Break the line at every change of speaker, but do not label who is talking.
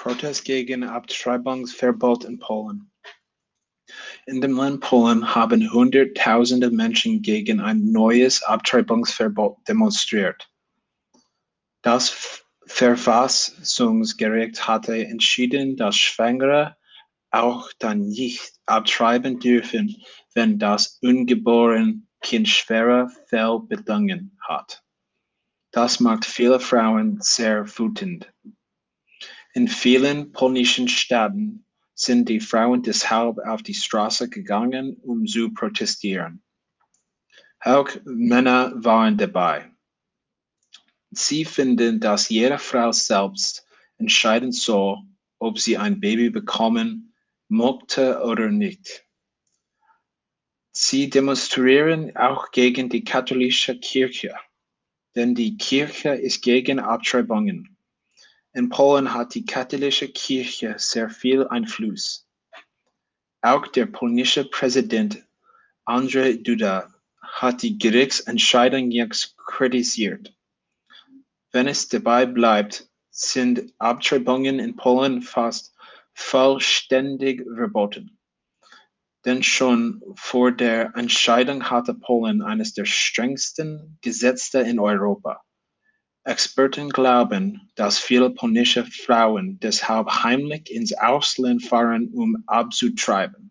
Protest gegen Abtreibungsverbot in Polen. In dem Land Polen haben Hunderttausende Menschen gegen ein neues Abtreibungsverbot demonstriert. Das Verfassungsgericht hatte entschieden, dass Schwangere auch dann nicht abtreiben dürfen, wenn das ungeborene Kind schwere Fehlbedingungen hat. Das macht viele Frauen sehr wütend. In vielen polnischen Städten sind die Frauen deshalb auf die Straße gegangen, um zu protestieren. Auch Männer waren dabei. Sie finden, dass jede Frau selbst entscheiden soll, ob sie ein Baby bekommen möchte oder nicht. Sie demonstrieren auch gegen die katholische Kirche denn die Kirche ist gegen Abtreibungen. In Polen hat die katholische Kirche sehr viel Einfluss. Auch der polnische Präsident Andrzej Duda hat die Gerichtsentscheidung jetzt kritisiert. Wenn es dabei bleibt, sind Abtreibungen in Polen fast vollständig verboten. Denn schon vor der Entscheidung hatte Polen eines der strengsten Gesetze in Europa. Experten glauben, dass viele polnische Frauen deshalb heimlich ins Ausland fahren, um abzutreiben.